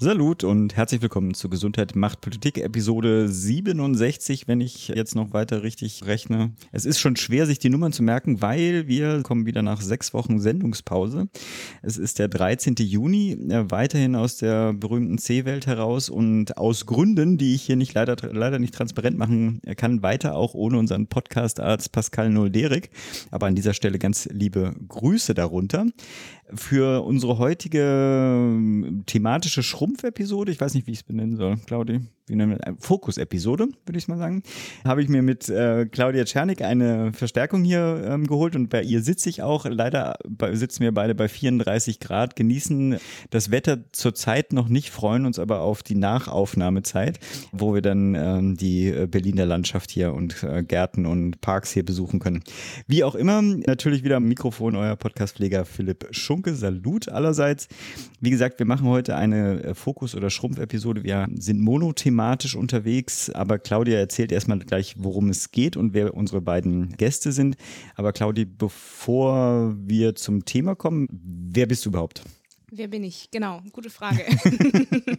Salut und herzlich willkommen zu Gesundheit macht Politik Episode 67, wenn ich jetzt noch weiter richtig rechne. Es ist schon schwer, sich die Nummern zu merken, weil wir kommen wieder nach sechs Wochen Sendungspause. Es ist der 13. Juni, äh, weiterhin aus der berühmten C-Welt heraus und aus Gründen, die ich hier nicht leider, leider nicht transparent machen kann, weiter auch ohne unseren Podcast-Arzt Pascal Nolderik. Aber an dieser Stelle ganz liebe Grüße darunter für unsere heutige ähm, thematische Schrumpf-Episode, ich weiß nicht, wie ich es benennen soll, Claudi, wie nennen wir Fokus-Episode, würde ich mal sagen, habe ich mir mit äh, Claudia Czernik eine Verstärkung hier ähm, geholt und bei ihr sitze ich auch. Leider bei, sitzen wir beide bei 34 Grad, genießen das Wetter zurzeit noch nicht, freuen uns aber auf die Nachaufnahmezeit, wo wir dann ähm, die äh, Berliner Landschaft hier und äh, Gärten und Parks hier besuchen können. Wie auch immer, natürlich wieder am Mikrofon euer Podcastpfleger Philipp Schunke. Salut allerseits. Wie gesagt, wir machen heute eine äh, Fokus- oder Schrumpf-Episode. Wir sind monothematisch thematisch unterwegs, aber Claudia erzählt erstmal gleich, worum es geht und wer unsere beiden Gäste sind. Aber Claudia, bevor wir zum Thema kommen, wer bist du überhaupt? Wer bin ich? Genau, gute Frage.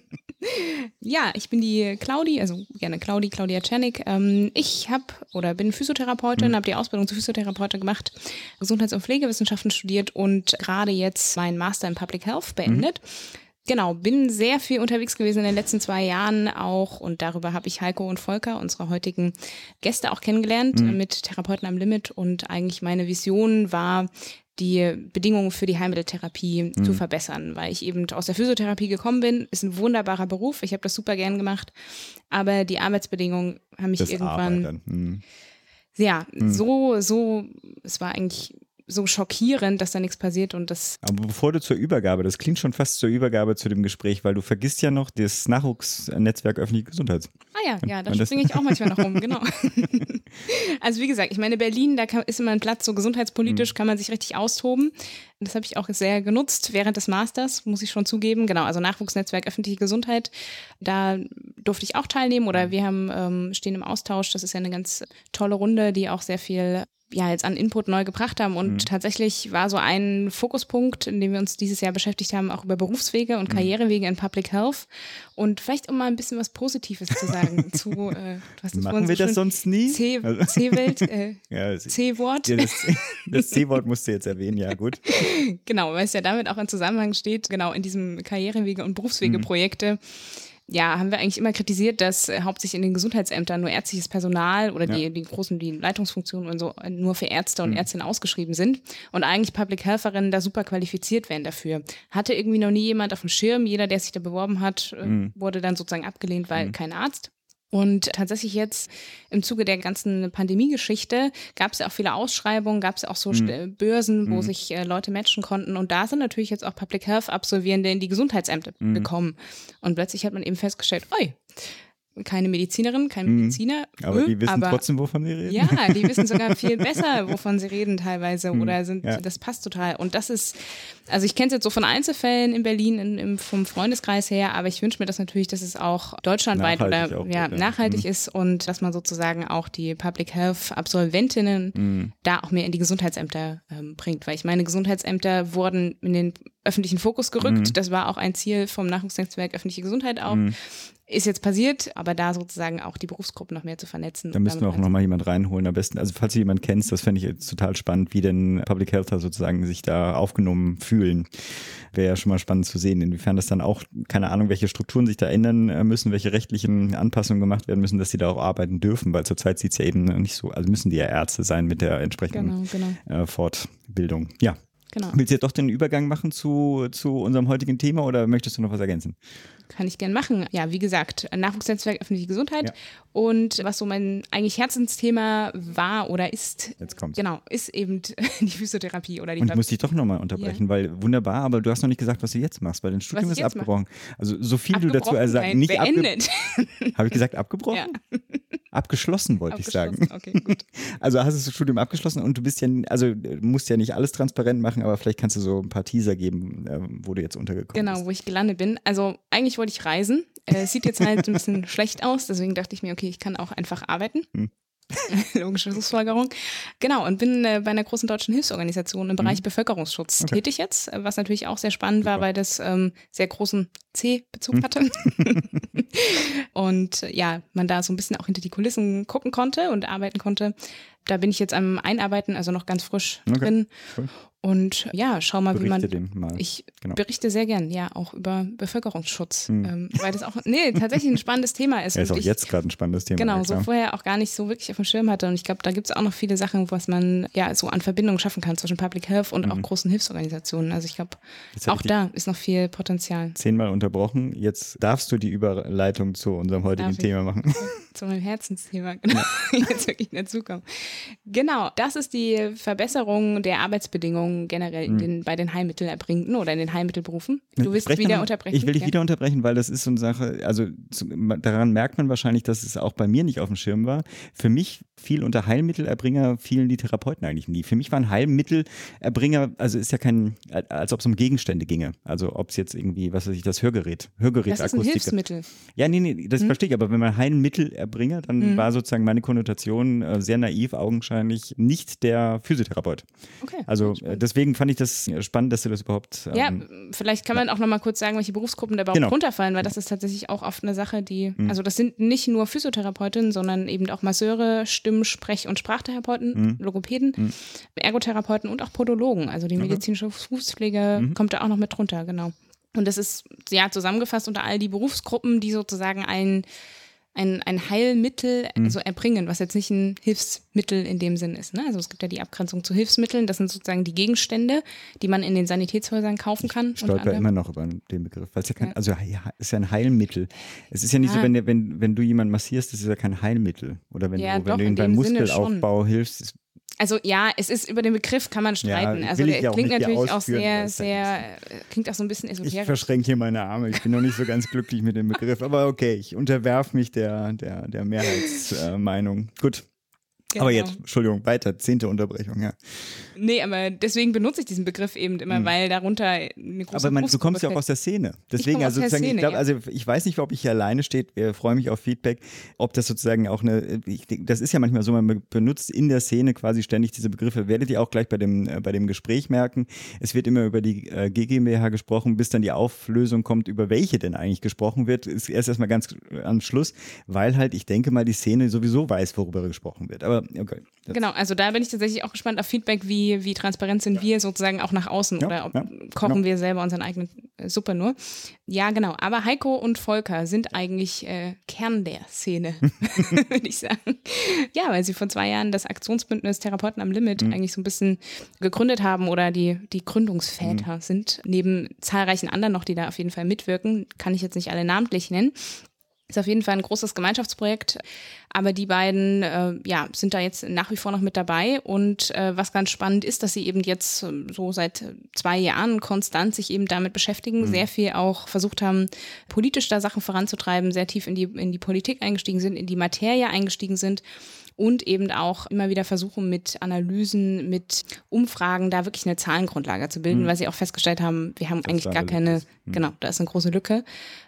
ja, ich bin die Claudi, also gerne Claudi, Claudia Czernik. Ähm, ich habe oder bin Physiotherapeutin, mhm. habe die Ausbildung zur Physiotherapeutin gemacht, Gesundheits- und Pflegewissenschaften studiert und gerade jetzt meinen Master in Public Health beendet. Mhm Genau, bin sehr viel unterwegs gewesen in den letzten zwei Jahren auch und darüber habe ich Heiko und Volker, unsere heutigen Gäste, auch kennengelernt mhm. mit Therapeuten am Limit und eigentlich meine Vision war, die Bedingungen für die Heilmitteltherapie mhm. zu verbessern, weil ich eben aus der Physiotherapie gekommen bin. Ist ein wunderbarer Beruf, ich habe das super gern gemacht, aber die Arbeitsbedingungen haben mich das irgendwann mhm. ja mhm. so so es war eigentlich so schockierend, dass da nichts passiert und das. Aber bevor du zur Übergabe, das klingt schon fast zur Übergabe zu dem Gespräch, weil du vergisst ja noch das Nachwuchsnetzwerk öffentliche Gesundheit. Ah ja, ja, da springe ich auch manchmal noch rum, genau. also wie gesagt, ich meine, Berlin, da kann, ist immer ein Platz, so gesundheitspolitisch mhm. kann man sich richtig austoben. Das habe ich auch sehr genutzt während des Masters, muss ich schon zugeben. Genau, also Nachwuchsnetzwerk öffentliche Gesundheit, da durfte ich auch teilnehmen oder mhm. wir haben ähm, stehen im Austausch. Das ist ja eine ganz tolle Runde, die auch sehr viel ja jetzt an Input neu gebracht haben. Und mhm. tatsächlich war so ein Fokuspunkt, in dem wir uns dieses Jahr beschäftigt haben, auch über Berufswege und mhm. Karrierewege in Public Health. Und vielleicht um mal ein bisschen was Positives zu sagen zu äh, was Machen wir so das sonst nie? C-Welt, äh, ja, C-Wort. Ja, das, das C-Wort musst du jetzt erwähnen, ja gut. genau, weil es ja damit auch in Zusammenhang steht, genau in diesem Karrierewege- und Berufswegeprojekte. Mhm ja, haben wir eigentlich immer kritisiert, dass äh, hauptsächlich in den Gesundheitsämtern nur ärztliches Personal oder ja. die, die großen, die Leitungsfunktionen und so äh, nur für Ärzte und mhm. Ärztinnen ausgeschrieben sind und eigentlich Public Helferinnen da super qualifiziert werden dafür. Hatte irgendwie noch nie jemand auf dem Schirm. Jeder, der sich da beworben hat, äh, mhm. wurde dann sozusagen abgelehnt, weil mhm. kein Arzt. Und tatsächlich jetzt im Zuge der ganzen Pandemie-Geschichte gab es ja auch viele Ausschreibungen, gab es ja auch so mhm. Börsen, wo mhm. sich äh, Leute matchen konnten. Und da sind natürlich jetzt auch Public Health-Absolvierende in die Gesundheitsämter mhm. gekommen. Und plötzlich hat man eben festgestellt, oi, keine Medizinerin, kein mhm. Mediziner. Aber die wissen aber, trotzdem, wovon sie reden. Ja, die wissen sogar viel besser, wovon sie reden teilweise. Mhm. Oder sind, ja. das passt total. Und das ist, also ich kenne es jetzt so von Einzelfällen in Berlin, in, im, vom Freundeskreis her, aber ich wünsche mir das natürlich, dass es auch deutschlandweit nachhaltig oder auch ja, gut, nachhaltig mhm. ist und dass man sozusagen auch die Public Health Absolventinnen mhm. da auch mehr in die Gesundheitsämter ähm, bringt. Weil ich meine, Gesundheitsämter wurden in den öffentlichen Fokus gerückt. Mhm. Das war auch ein Ziel vom Nachwuchsnetzwerk öffentliche Gesundheit auch. Mhm ist jetzt passiert, aber da sozusagen auch die Berufsgruppen noch mehr zu vernetzen. Da müssen wir auch nochmal jemand reinholen. Am besten, also falls du jemanden kennst, das fände ich jetzt total spannend, wie denn Public Healther sozusagen sich da aufgenommen fühlen. Wäre ja schon mal spannend zu sehen, inwiefern das dann auch, keine Ahnung, welche Strukturen sich da ändern äh, müssen, welche rechtlichen Anpassungen gemacht werden müssen, dass sie da auch arbeiten dürfen, weil zurzeit sieht es ja eben nicht so, also müssen die ja Ärzte sein mit der entsprechenden genau, genau. Äh, Fortbildung. Ja. Genau. Willst du jetzt doch den Übergang machen zu, zu unserem heutigen Thema oder möchtest du noch was ergänzen? Kann ich gern machen. Ja, wie gesagt, Nachwuchsnetzwerk öffentliche Gesundheit. Ja. Und was so mein eigentlich Herzensthema war oder ist, Jetzt kommt's. genau, ist eben die Physiotherapie oder die Und ich muss dich doch nochmal unterbrechen, weil wunderbar, aber du hast noch nicht gesagt, was du jetzt machst, weil dein Studium ist jetzt mache? abgebrochen. Also so viel du dazu Abgebrochen, sagst, nicht beendet. Habe ich gesagt abgebrochen? Ja. Abgeschlossen wollte ich sagen. Okay, gut. Also hast du das Studium abgeschlossen und du bist ja, also musst ja nicht alles transparent machen, aber vielleicht kannst du so ein paar Teaser geben, äh, wo du jetzt untergekommen Genau, bist. wo ich gelandet bin. Also eigentlich wollte ich reisen. Äh, sieht jetzt halt ein bisschen schlecht aus, deswegen dachte ich mir, okay, ich kann auch einfach arbeiten. Hm. Logische Schlussfolgerung. Genau, und bin äh, bei einer großen deutschen Hilfsorganisation im Bereich Bevölkerungsschutz Hm. Okay. tätig jetzt, was natürlich auch sehr spannend war, Super. weil das ähm, sehr großen C-Bezug hatte. und äh, ja, man da so ein bisschen auch hinter die Kulissen gucken konnte und arbeiten konnte. Da bin ich jetzt am Einarbeiten, also noch ganz frisch Okay, drin. cool. Und ja, schau mal, wie man. Berichte mal. Ich Genau. berichte sehr gern, ja, auch über Bevölkerungsschutz, Hm. ähm, weil das auch, nee, tatsächlich ein spannendes Thema ist. Ja, ist auch ich, jetzt gerade ein spannendes Thema. Genau, ja, so vorher auch gar nicht so wirklich auf dem Schirm hatte. Und ich glaube, da gibt es auch noch viele Sachen, was man ja so an Verbindungen schaffen kann zwischen Public Health und auch großen Hilfsorganisationen. Also ich glaube, Mhm. Auch ich da ist noch viel Potenzial zehnmal unterbrochen. Jetzt darfst du die Überleitung zu unserem heutigen? Thema machen. zu meinem Herzensthema. Genau, jetzt wirklich dazukommen. Genau, das ist die Verbesserung der Arbeitsbedingungen generell in den, bei den Heilmittelerbringenden oder in den Heilmittelberufen. Du willst Sprech wieder unterbrechen. Ich will dich ja? wieder unterbrechen, weil das ist so eine Sache, also daran merkt man wahrscheinlich, dass es auch bei mir nicht auf dem Schirm war. Für mich fiel unter Heilmittelerbringer fielen die Therapeuten eigentlich nie. Für mich waren Heilmittelerbringer, also ist ja kein, als ob es um Gegenstände ginge. Also ob es jetzt irgendwie, was weiß ich, das Hörgerät, Hörgerät, Das ist ein. Hilfsmittel. Ja, nee, nee, das verstehe ich, aber wenn man Heilmittelerbringer, dann war sozusagen meine Konnotation äh, sehr naiv, augenscheinlich nicht der Physiotherapeut. Okay. Also äh, deswegen fand ich das äh, spannend, dass du das überhaupt. Ähm, Ja, vielleicht kann man auch noch mal kurz sagen, welche Berufsgruppen da überhaupt Genau. runterfallen, weil das ist tatsächlich auch oft eine Sache, die, Mhm. also das sind nicht nur Physiotherapeutinnen, sondern eben auch Masseure, Stimm-, Sprech- und Sprachtherapeuten, Mhm. Logopäden, Ergotherapeuten und auch Podologen. Also die medizinische Fußpflege Mhm. kommt da auch noch mit drunter, genau. Und das ist ja zusammengefasst unter all die Berufsgruppen, die sozusagen ein ein, ein Heilmittel Mhm. also erbringen, was jetzt nicht ein Hilfsmittel in dem Sinn ist. Ne? Also es gibt ja die Abgrenzung zu Hilfsmitteln, das sind sozusagen die Gegenstände, die man in den Sanitätshäusern kaufen kann. unter stolper immer noch über den Begriff, weil es ja kein, also ja, ist ja ein Heilmittel. Es ist ja nicht so, Ja. wenn, der- wenn, wenn du jemanden massierst, das ist ja kein Heilmittel. Oder wenn Ja, du, wenn doch, du ihm beim Muskelaufbau hilfst, ist, Also ja, es ist über den Begriff kann man streiten. Ja, also will ich der ja klingt natürlich auch sehr, ja sehr, äh, klingt auch so ein bisschen ich esoterisch. verschränke hier meine Arme. Ich bin noch nicht so ganz glücklich mit dem Begriff, aber okay, ich unterwerf mich der, der, der Mehrheitsmeinung. Gut. Aber Genau. jetzt, Entschuldigung, weiter, zehnte Unterbrechung, ja. Nee, aber deswegen benutze ich diesen Begriff eben immer, weil darunter eine große Mhm. Aber man, du kommst ja auch aus der Szene. Deswegen, also sozusagen, ich Szene, glaube, ja. also ich weiß nicht, ob ich hier alleine steht. Wir freuen mich auf Feedback, ob das sozusagen auch eine, ich, das ist ja manchmal so, man be- benutzt in der Szene quasi ständig diese Begriffe. Werdet ihr auch gleich bei dem, äh, bei dem Gespräch merken. Es wird immer über die äh, GmbH gesprochen, bis dann die Auflösung kommt, über welche denn eigentlich gesprochen wird, ist erst erstmal ganz am Schluss, weil halt, ich denke mal, die Szene sowieso weiß, worüber gesprochen wird. Aber okay. Das- Genau, also da bin ich tatsächlich auch gespannt auf Feedback, wie, wie transparent sind wir sozusagen auch nach außen Ja, oder ob, ja, kochen genau. wir selber unsere eigene äh, Suppe nur. Ja, genau. Aber Heiko und Volker sind eigentlich äh, Kern der Szene, würde ich sagen. Ja, weil sie vor zwei Jahren das Aktionsbündnis Therapeuten am Limit Mhm. eigentlich so ein bisschen gegründet haben oder die, die Gründungsväter Mhm. sind, neben zahlreichen anderen noch, die da auf jeden Fall mitwirken. Kann ich jetzt nicht alle namentlich nennen. Ist auf jeden Fall ein großes Gemeinschaftsprojekt, aber die beiden äh, ja, sind da jetzt nach wie vor noch mit dabei. Und äh, was ganz spannend ist, dass sie eben jetzt ähm, so seit äh, zwei Jahren konstant sich eben damit beschäftigen, sehr viel auch versucht haben, politisch da Sachen voranzutreiben, sehr tief in die, in die Politik eingestiegen sind, in die Materie eingestiegen sind und eben auch immer wieder versuchen mit Analysen, mit Umfragen da wirklich eine Zahlengrundlage zu bilden, weil sie auch festgestellt haben, wir haben eigentlich da gar eine keine, ist. genau, da ist eine große Lücke.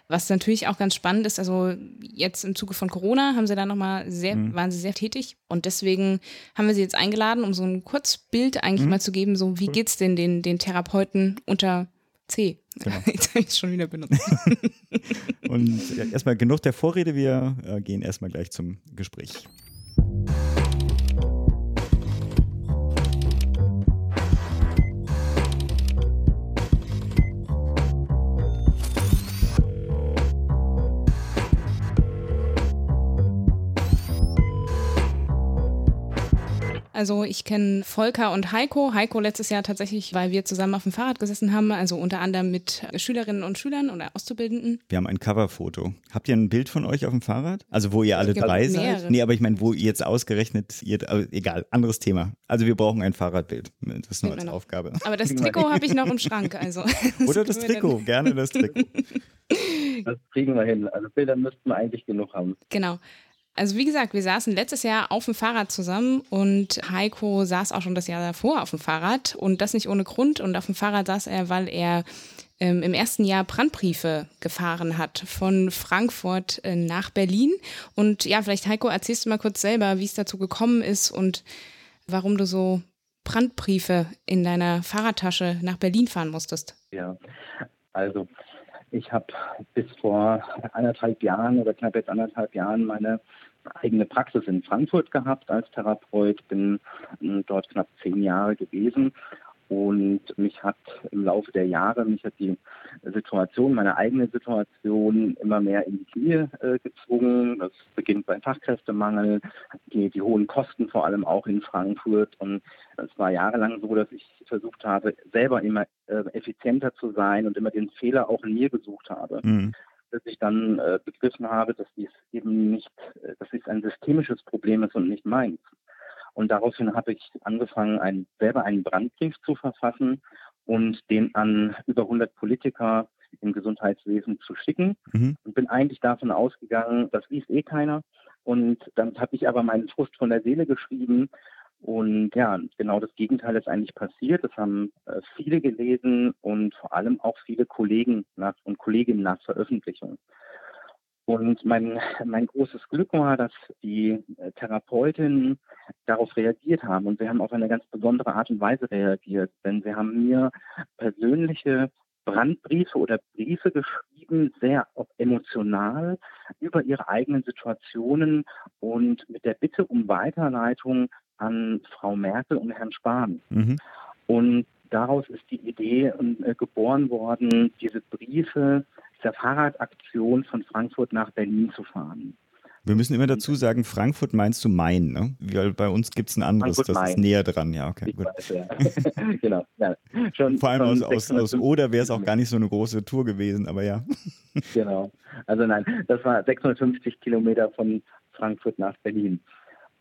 Was natürlich auch ganz spannend ist, also jetzt im Zuge von Corona haben sie da nochmal sehr, Mhm. waren sie sehr tätig und deswegen haben wir sie jetzt eingeladen, um so ein Kurzbild Mhm. eigentlich mal zu geben, so wie geht's denn den, den Therapeuten unter C? Genau. Jetzt habe ich es schon wieder benutzt. Und ja, erstmal genug der Vorrede, wir äh, gehen erstmal gleich zum Gespräch. Also ich kenne Volker und Heiko. Heiko letztes Jahr tatsächlich, weil wir zusammen auf dem Fahrrad gesessen haben, also unter anderem mit Schülerinnen und Schülern oder Auszubildenden. Wir haben ein Coverfoto. Habt ihr ein Bild von euch auf dem Fahrrad? Also wo ihr alle drei seid? Nee, aber ich meine, wo ihr jetzt ausgerechnet, ihr, egal, anderes Thema. Also wir brauchen ein Fahrradbild. Das ist nur als Aufgabe. Aber das Trikot habe ich noch im Schrank. Also. Oder das Trikot, gerne das Trikot. Das kriegen wir hin. Also Bilder müssten wir eigentlich genug haben. Genau. Also wie gesagt, wir saßen letztes Jahr auf dem Fahrrad zusammen und Heiko saß auch schon das Jahr davor auf dem Fahrrad und das nicht ohne Grund. Und auf dem Fahrrad saß er, weil er ähm, im ersten Jahr Brandbriefe gefahren hat von Frankfurt äh, nach Berlin. Und ja, vielleicht Heiko, erzählst du mal kurz selber, wie es dazu gekommen ist und warum du so Brandbriefe in deiner Fahrradtasche nach Berlin fahren musstest. Ja, also ich habe bis vor anderthalb Jahren oder knapp jetzt anderthalb Jahren meine eigene Praxis in Frankfurt gehabt als Therapeut, bin hm, dort knapp zehn Jahre gewesen und mich hat im Laufe der Jahre, mich hat die Situation, meine eigene Situation immer mehr in die Knie äh, gezwungen. Das beginnt beim Fachkräftemangel, die, die hohen Kosten vor allem auch in Frankfurt. Und es war jahrelang so, dass ich versucht habe, selber immer äh, effizienter zu sein und immer den Fehler auch in mir gesucht habe. Mhm dass ich dann äh, begriffen habe, dass dies eben nicht, äh, dass dies ein systemisches Problem ist und nicht meins. Und daraufhin habe ich angefangen, ein, selber einen Brandbrief zu verfassen und den an über 100 Politiker im Gesundheitswesen zu schicken. Mhm. Und bin eigentlich davon ausgegangen, das liest eh keiner. Und dann habe ich aber meinen Frust von der Seele geschrieben. Und ja, genau das Gegenteil ist eigentlich passiert. Das haben äh, viele gelesen und vor allem auch viele Kollegen nach, und Kolleginnen nach Veröffentlichung. Und mein, mein großes Glück war, dass die äh, Therapeutinnen darauf reagiert haben. Und sie haben auf eine ganz besondere Art und Weise reagiert. Denn sie haben mir persönliche Brandbriefe oder Briefe geschrieben, sehr emotional über ihre eigenen Situationen und mit der Bitte um Weiterleitung an Frau Merkel und Herrn Spahn. Mhm. Und daraus ist die Idee äh, geboren worden, diese Briefe der Fahrradaktion von Frankfurt nach Berlin zu fahren. Wir müssen immer dazu sagen, Frankfurt meinst du Main, ne? Weil bei uns gibt es ein anderes, Frankfurt das ist näher dran, ja, okay. Gut. Weiß, ja. genau. Ja. Schon, Vor allem aus, aus, aus Oder wäre es auch gar nicht so eine große Tour gewesen, aber ja. genau. Also nein, das war 650 Kilometer von Frankfurt nach Berlin.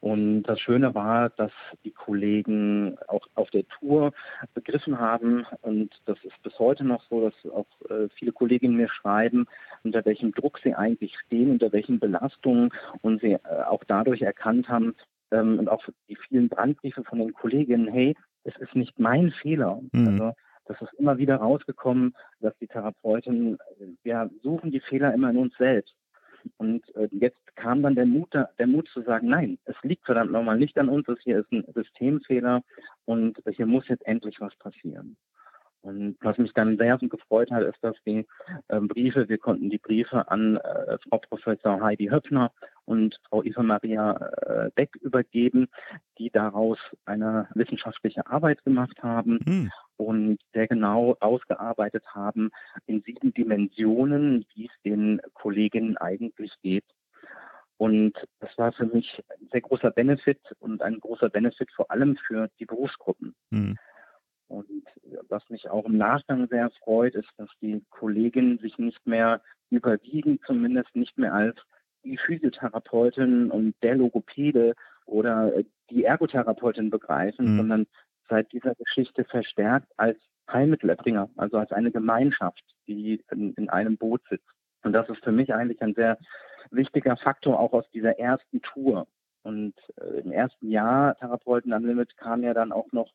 Und das Schöne war, dass die Kollegen auch auf der Tour begriffen haben, und das ist bis heute noch so, dass auch äh, viele Kolleginnen mir schreiben, unter welchem Druck sie eigentlich stehen, unter welchen Belastungen und sie äh, auch dadurch erkannt haben, ähm, und auch die vielen Brandbriefe von den Kolleginnen, hey, es ist nicht mein Fehler. Mhm. Also, das ist immer wieder rausgekommen, dass die Therapeuten, äh, wir suchen die Fehler immer in uns selbst. Und äh, jetzt kam dann der Mut, der Mut zu sagen, nein, es liegt verdammt nochmal nicht an uns, das hier ist ein Systemfehler und hier muss jetzt endlich was passieren. Und was mich dann sehr gefreut hat, ist, dass die äh, Briefe, wir konnten die Briefe an äh, Frau Professor Heidi Höpfner und Frau Eva Maria äh, Beck übergeben, die daraus eine wissenschaftliche Arbeit gemacht haben mhm. und sehr genau ausgearbeitet haben in sieben Dimensionen, wie es den Kolleginnen eigentlich geht. Und das war für mich ein sehr großer Benefit und ein großer Benefit vor allem für die Berufsgruppen. Mhm. Und was mich auch im Nachgang sehr freut, ist, dass die Kolleginnen sich nicht mehr überwiegend, zumindest nicht mehr als die Physiotherapeutin und der Logopäde oder die Ergotherapeutin begreifen, mhm. sondern seit dieser Geschichte verstärkt als Heilmittelerbringer, also als eine Gemeinschaft, die in, in einem Boot sitzt. Und das ist für mich eigentlich ein sehr wichtiger Faktor auch aus dieser ersten Tour. Und äh, im ersten Jahr Therapeuten Unlimited kam ja dann auch noch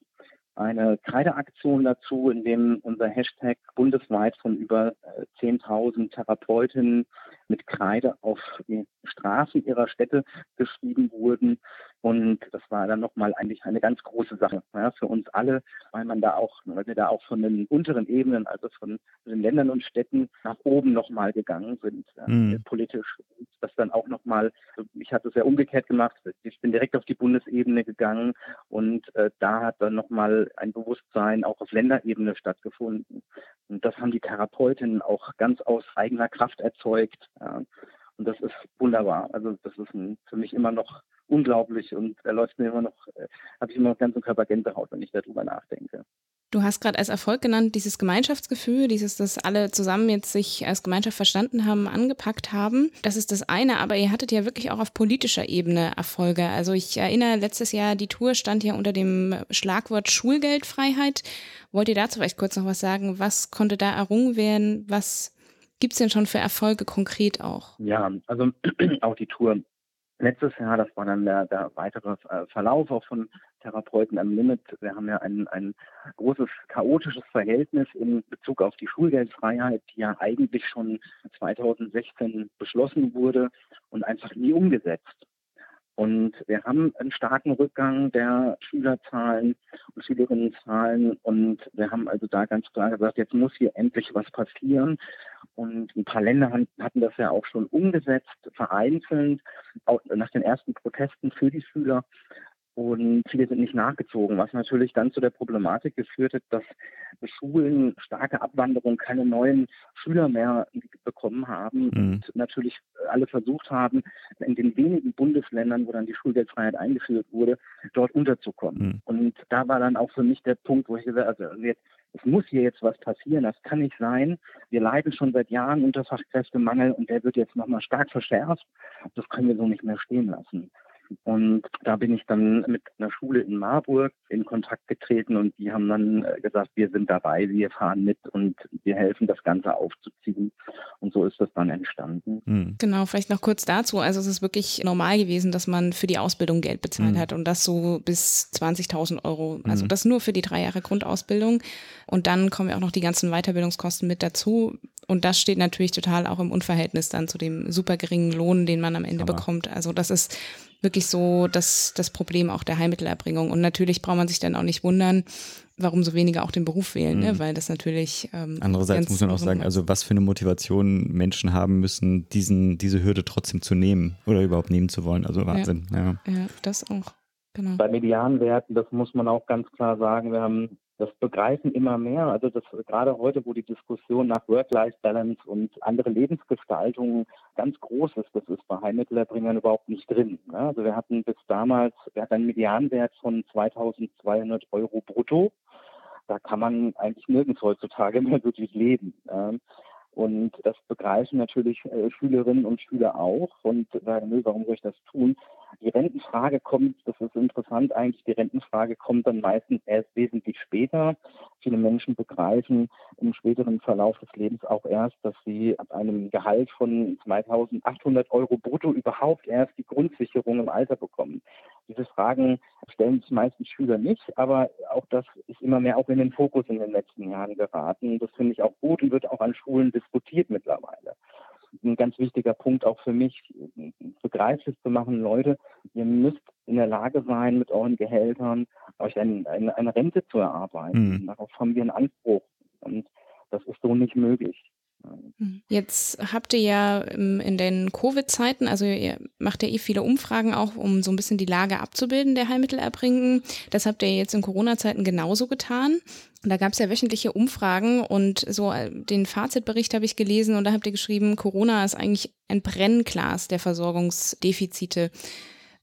eine Kreideaktion dazu, in dem unser Hashtag bundesweit von über 10.000 äh, Therapeutinnen mit Kreide auf die Straßen ihrer Städte geschrieben wurden. Und das war dann nochmal eigentlich eine ganz große Sache ja, für uns alle, weil man da auch, weil wir da auch von den unteren Ebenen, also von den Ländern und Städten nach oben nochmal gegangen sind, mhm. politisch. Das dann auch nochmal, ich hatte es ja umgekehrt gemacht, ich bin direkt auf die Bundesebene gegangen und äh, da hat dann nochmal ein Bewusstsein auch auf Länderebene stattgefunden. Und das haben die Therapeutinnen auch ganz aus eigener Kraft erzeugt. Ja. Und das ist wunderbar. Also das ist ein, für mich immer noch unglaublich und er läuft mir immer noch, äh, habe ich immer noch ganz im Körper Gänsehaut, wenn ich darüber nachdenke. Du hast gerade als Erfolg genannt, dieses Gemeinschaftsgefühl, dieses, dass alle zusammen jetzt sich als Gemeinschaft verstanden haben, angepackt haben. Das ist das eine, aber ihr hattet ja wirklich auch auf politischer Ebene Erfolge. Also ich erinnere, letztes Jahr die Tour stand ja unter dem Schlagwort Schulgeldfreiheit. Wollt ihr dazu vielleicht kurz noch was sagen? Was konnte da errungen werden? Was gibt es denn schon für Erfolge konkret auch? Ja, also auch die Tour letztes Jahr, das war dann der, der weitere äh, Verlauf auch von Therapeuten am Limit. Wir haben ja ein, ein großes chaotisches Verhältnis in Bezug auf die Schulgeldfreiheit, die ja eigentlich schon 2016 beschlossen wurde und einfach nie umgesetzt. Und wir haben einen starken Rückgang der Schülerzahlen und Schülerinnenzahlen. Und wir haben also da ganz klar gesagt, jetzt muss hier endlich was passieren. Und ein paar Länder hatten das ja auch schon umgesetzt, vereinzelt, auch nach den ersten Protesten für die Schüler und viele sind nicht nachgezogen, was natürlich dann zu der Problematik geführt hat, dass Schulen starke Abwanderung keine neuen Schüler mehr bekommen haben mhm. und natürlich alle versucht haben, in den wenigen Bundesländern, wo dann die Schulgeldfreiheit eingeführt wurde, dort unterzukommen. Mhm. Und da war dann auch für mich der Punkt, wo ich gesagt habe, also jetzt, es muss hier jetzt was passieren, das kann nicht sein. Wir leiden schon seit Jahren unter Fachkräftemangel und der wird jetzt nochmal stark verschärft. Das können wir so nicht mehr stehen lassen. Und da bin ich dann mit einer Schule in Marburg in Kontakt getreten und die haben dann äh, gesagt, wir sind dabei, wir fahren mit und wir helfen, das Ganze aufzuziehen. Und so ist das dann entstanden. Mhm. Genau, vielleicht noch kurz dazu. Also es ist wirklich normal gewesen, dass man für die Ausbildung Geld bezahlt mhm. hat und das so bis 20.000 Euro. Also mhm. das nur für die drei Jahre Grundausbildung. Und dann kommen ja auch noch die ganzen Weiterbildungskosten mit dazu. Und das steht natürlich total auch im Unverhältnis dann zu dem super geringen Lohn, den man am Ende Aber. bekommt. Also das ist wirklich so das, das Problem auch der Heilmittelerbringung. Und natürlich braucht man sich dann auch nicht wundern, warum so wenige auch den Beruf wählen, ne? mhm. ne? weil das natürlich. Ähm, Andererseits muss man auch sagen, also was für eine Motivation Menschen haben müssen, diesen, diese Hürde trotzdem zu nehmen oder überhaupt nehmen zu wollen. Also Wahnsinn. Ja, ja. ja das auch. Genau. Bei Medianwerten, das muss man auch ganz klar sagen, wir haben das begreifen immer mehr. Also das gerade heute, wo die Diskussion nach Work-Life-Balance und andere Lebensgestaltungen ganz groß ist, das ist bei Heilmittelerbringern überhaupt nicht drin. Also wir hatten bis damals, wir hatten einen Medianwert von 2.200 Euro brutto. Da kann man eigentlich nirgends heutzutage mehr wirklich leben. Und das begreifen natürlich äh, Schülerinnen und Schüler auch und sagen, nö, warum soll ich das tun? Die Rentenfrage kommt, das ist interessant eigentlich, die Rentenfrage kommt dann meistens erst wesentlich später. Viele Menschen begreifen im späteren Verlauf des Lebens auch erst, dass sie ab einem Gehalt von 2800 Euro brutto überhaupt erst die Grundsicherung im Alter bekommen. Diese Fragen stellen sich meistens Schüler nicht, aber auch das ist immer mehr auch in den Fokus in den letzten Jahren geraten. Das finde ich auch gut und wird auch an Schulen diskutiert mittlerweile. Ein ganz wichtiger Punkt auch für mich, begreiflich zu machen, Leute, ihr müsst in der Lage sein, mit euren Gehältern euch ein, eine, eine Rente zu erarbeiten. Mhm. Darauf haben wir einen Anspruch. Und das ist so nicht möglich. Hm. Jetzt habt ihr ja in den Covid-Zeiten, also ihr macht ja eh viele Umfragen auch, um so ein bisschen die Lage abzubilden der Heilmittelerbringung. Das habt ihr jetzt in Corona-Zeiten genauso getan. Da gab es ja wöchentliche Umfragen und so äh, den Fazitbericht habe ich gelesen und da habt ihr geschrieben, Corona ist eigentlich ein Brennglas der Versorgungsdefizite.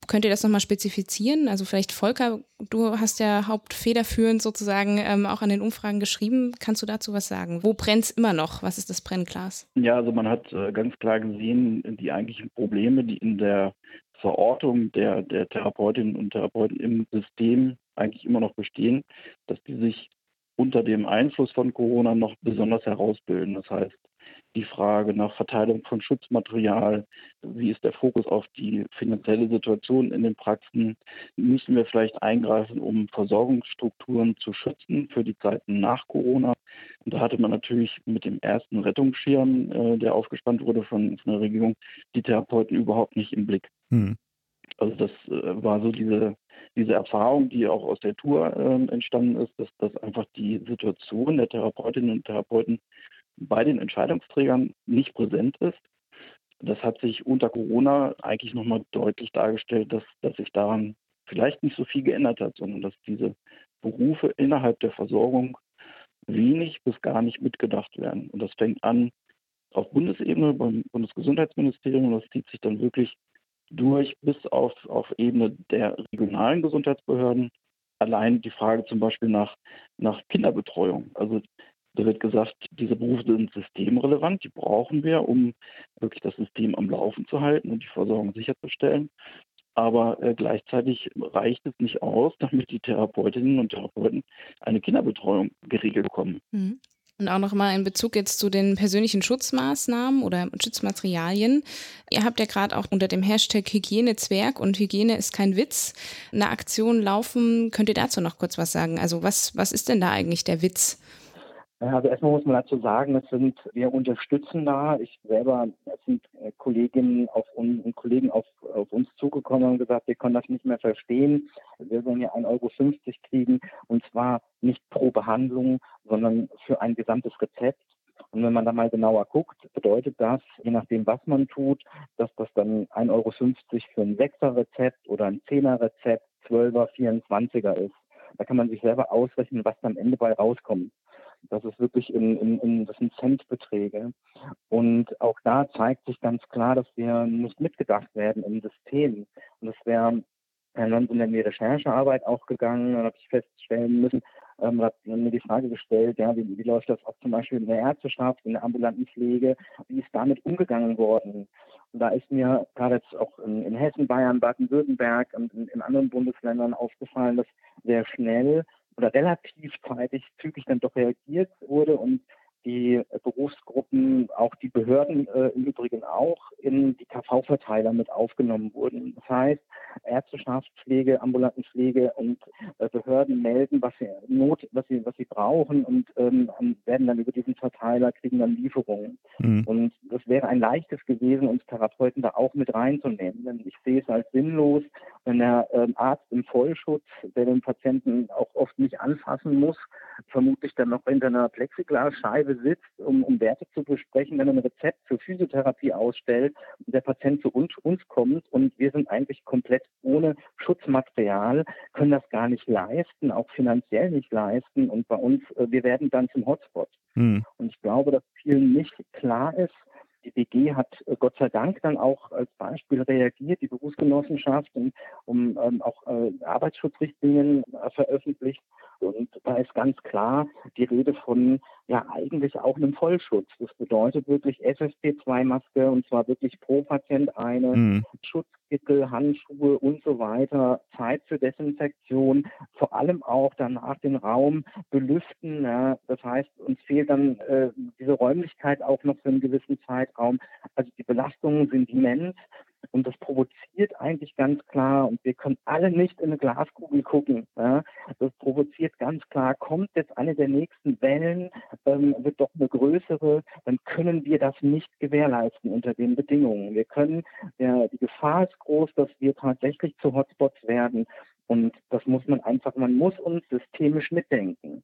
Könnt ihr das nochmal spezifizieren? Also vielleicht Volker, du hast ja hauptfederführend sozusagen ähm, auch an den Umfragen geschrieben. Kannst du dazu was sagen? Wo brennt es immer noch? Was ist das Brennglas? Ja, also man hat äh, ganz klar gesehen, die eigentlichen Probleme, die in der Verortung der, der Therapeutinnen und Therapeuten im System eigentlich immer noch bestehen, dass die sich unter dem Einfluss von Corona noch besonders herausbilden. Das heißt, die Frage nach Verteilung von Schutzmaterial, wie ist der Fokus auf die finanzielle Situation in den Praxen, müssen wir vielleicht eingreifen, um Versorgungsstrukturen zu schützen für die Zeiten nach Corona. Und da hatte man natürlich mit dem ersten Rettungsschirm, äh, der aufgespannt wurde von, von, der Regierung, die Therapeuten überhaupt nicht im Blick. Hm. Also das äh, war so diese, diese Erfahrung, die auch aus der Tour äh, entstanden ist, dass, dass einfach die Situation der Therapeutinnen und Therapeuten bei den Entscheidungsträgern nicht präsent ist. Das hat sich unter Corona eigentlich nochmal deutlich dargestellt, dass, dass sich daran vielleicht nicht so viel geändert hat, sondern dass diese Berufe innerhalb der Versorgung wenig bis gar nicht mitgedacht werden. Und das fängt an auf Bundesebene beim Bundesgesundheitsministerium. Das zieht sich dann wirklich durch bis auf, auf Ebene der regionalen Gesundheitsbehörden. Allein die Frage zum Beispiel nach, nach Kinderbetreuung. Also da wird gesagt, diese Berufe sind systemrelevant, die brauchen wir, um wirklich das System am Laufen zu halten und die Versorgung sicherzustellen. Aber äh, gleichzeitig reicht es nicht aus, damit die Therapeutinnen und Therapeuten eine Kinderbetreuung geregelt bekommen. Mhm. Und auch nochmal in Bezug jetzt zu den persönlichen Schutzmaßnahmen oder Schutzmaterialien. Ihr habt ja gerade auch unter dem Hashtag Hygienezwerg und Hygiene ist kein Witz eine Aktion laufen. Könnt ihr dazu noch kurz was sagen? Also was, was ist denn da eigentlich der Witz? Also erstmal muss man dazu sagen, es sind, wir unterstützen da. Ich selber, es sind äh, Kolleginnen auf und Kollegen auf, auf uns zugekommen und gesagt, wir können das nicht mehr verstehen. Wir sollen ja 1,50 Euro kriegen und zwar nicht pro Behandlung, sondern für ein gesamtes Rezept. Und wenn man da mal genauer guckt, bedeutet das, je nachdem, was man tut, dass das dann 1,50 Euro für ein 6er Rezept oder ein 10er Rezept, 12er, 24er ist. Da kann man sich selber ausrechnen, was am Ende bei rauskommt. Das ist wirklich in, in, in das sind Centbeträge. Und auch da zeigt sich ganz klar, dass wir nicht mitgedacht werden im System. Und das wäre dann sind wir in die Recherchearbeit auch gegangen, dann habe ich feststellen müssen, ähm, habe mir die Frage gestellt, ja, wie, wie läuft das auch zum Beispiel in der Ärzteschaft, in der ambulanten Pflege, wie ist damit umgegangen worden? Und da ist mir gerade jetzt auch in, in Hessen, Bayern, Baden-Württemberg und in, in anderen Bundesländern aufgefallen, dass sehr schnell oder relativ zeitig zügig dann doch reagiert wurde und die Berufsgruppen, auch die Behörden äh, im Übrigen auch, in die KV-Verteiler mit aufgenommen wurden. Das heißt, Ärzteschaft, Pflege, Ambulantenpflege und äh, Behörden melden, was sie Not, was sie, was sie brauchen und ähm, werden dann über diesen Verteiler kriegen dann Lieferungen. Mhm. Und das wäre ein leichtes gewesen, uns Therapeuten da auch mit reinzunehmen. Denn ich sehe es als sinnlos, wenn der ähm, Arzt im Vollschutz, der den Patienten auch oft nicht anfassen muss, vermutlich dann noch hinter einer Plexiglasscheibe sitzt, um, um Werte zu besprechen, wenn er ein Rezept für Physiotherapie ausstellt und der Patient zu uns, uns kommt und wir sind eigentlich komplett ohne Schutzmaterial, können das gar nicht leisten, auch finanziell nicht leisten und bei uns, äh, wir werden dann zum Hotspot. Mhm. Und ich glaube, dass vielen nicht klar ist, die BG hat äh, Gott sei Dank dann auch als Beispiel reagiert, die Berufsgenossenschaft, und, um ähm, auch äh, Arbeitsschutzrichtlinien äh, veröffentlicht. Und da ist ganz klar die Rede von ja eigentlich auch einem Vollschutz. Das bedeutet wirklich FFP2-Maske und zwar wirklich pro Patient eine, mhm. Schutzkittel, Handschuhe und so weiter, Zeit für Desinfektion, vor allem auch danach den Raum belüften. Ja. Das heißt, uns fehlt dann äh, diese Räumlichkeit auch noch für einen gewissen Zeitraum. Also die Belastungen sind immens. Und das provoziert eigentlich ganz klar, und wir können alle nicht in eine Glaskugel gucken. Ja. Das provoziert ganz klar, kommt jetzt eine der nächsten Wellen, ähm, wird doch eine größere, dann können wir das nicht gewährleisten unter den Bedingungen. Wir können, ja, die Gefahr ist groß, dass wir tatsächlich zu Hotspots werden. Und das muss man einfach, man muss uns systemisch mitdenken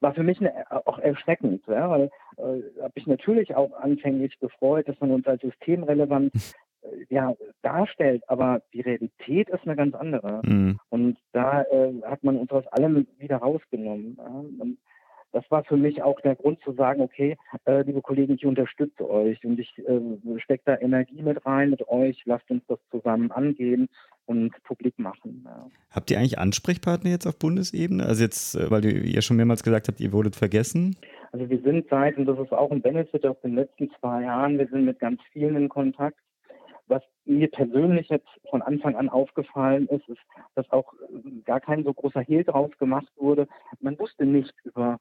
war für mich eine, auch erschreckend, ja, weil äh, habe ich natürlich auch anfänglich gefreut, dass man uns als systemrelevant ja, darstellt, aber die Realität ist eine ganz andere. Mhm. Und da äh, hat man uns aus allem wieder rausgenommen. Ja? Und das war für mich auch der Grund zu sagen, okay, äh, liebe Kollegen, ich unterstütze euch und ich äh, stecke da Energie mit rein mit euch, lasst uns das zusammen angehen und publik machen. Ja. Habt ihr eigentlich Ansprechpartner jetzt auf Bundesebene? Also jetzt, äh, weil ihr ja schon mehrmals gesagt habt, ihr wurdet vergessen. Also wir sind seit, und das ist auch ein Benefit aus den letzten zwei Jahren, wir sind mit ganz vielen in Kontakt. Was mir persönlich jetzt von Anfang an aufgefallen ist, ist, dass auch gar kein so großer Hehl draus gemacht wurde. Man wusste nicht über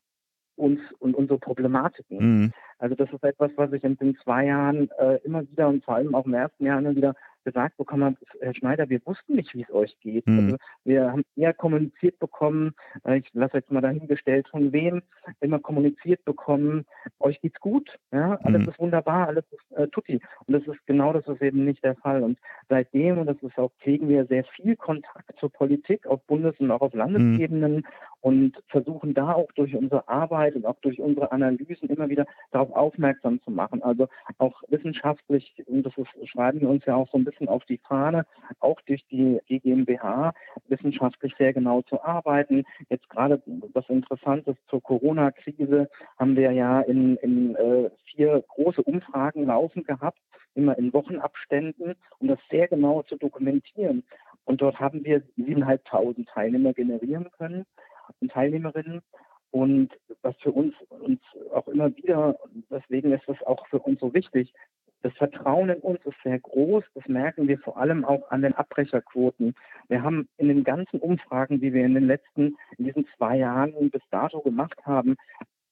uns und unsere Problematiken. Mhm. Also das ist etwas, was ich in den zwei Jahren äh, immer wieder und vor allem auch im ersten Jahr immer wieder gesagt bekommen habe, Herr Schneider, wir wussten nicht, wie es euch geht. Mhm. Also wir haben eher kommuniziert bekommen, äh, ich lasse jetzt mal dahingestellt, von wem, immer kommuniziert bekommen, euch geht's gut, ja, alles mhm. ist wunderbar, alles ist äh, tutti. Und das ist genau das ist eben nicht der Fall. Und seitdem, und das ist auch, pflegen wir sehr viel Kontakt zur Politik auf Bundes- und auch auf Landesebenen. Mhm. und versuchen da auch durch unsere Arbeit und auch durch unsere Analysen immer wieder darauf aufmerksam zu machen. Also auch wissenschaftlich, und das ist, schreiben wir uns ja auch so ein bisschen auf die Fahne, auch durch die GmbH wissenschaftlich sehr genau zu arbeiten. Jetzt gerade was interessant ist zur Corona-Krise, haben wir ja in, in äh, vier große Umfragen laufen gehabt, immer in Wochenabständen, um das sehr genau zu dokumentieren. Und dort haben wir 7.500 Teilnehmer generieren können und Teilnehmerinnen. Und was für uns, uns auch immer wieder, deswegen ist es auch für uns so wichtig, das Vertrauen in uns ist sehr groß. Das merken wir vor allem auch an den Abbrecherquoten. Wir haben in den ganzen Umfragen, die wir in den letzten, in diesen zwei Jahren bis dato gemacht haben,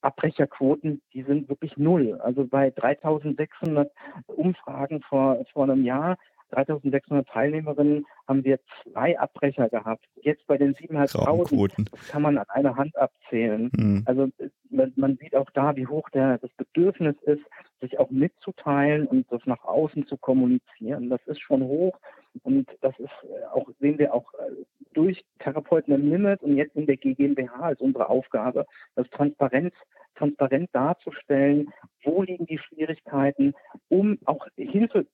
Abbrecherquoten, die sind wirklich null. Also bei 3600 Umfragen vor, vor einem Jahr 3600 Teilnehmerinnen haben wir zwei Abbrecher gehabt. Jetzt bei den 7.500, das kann man an einer Hand abzählen. Mhm. Also man, sieht auch da, wie hoch der, das Bedürfnis ist, sich auch mitzuteilen und das nach außen zu kommunizieren. Das ist schon hoch und das ist äh, auch, sehen wir auch äh, durch Therapeuten im Limit und jetzt in der GmbH als unsere Aufgabe, das Transparenz transparent darzustellen, wo liegen die Schwierigkeiten, um auch Hilfe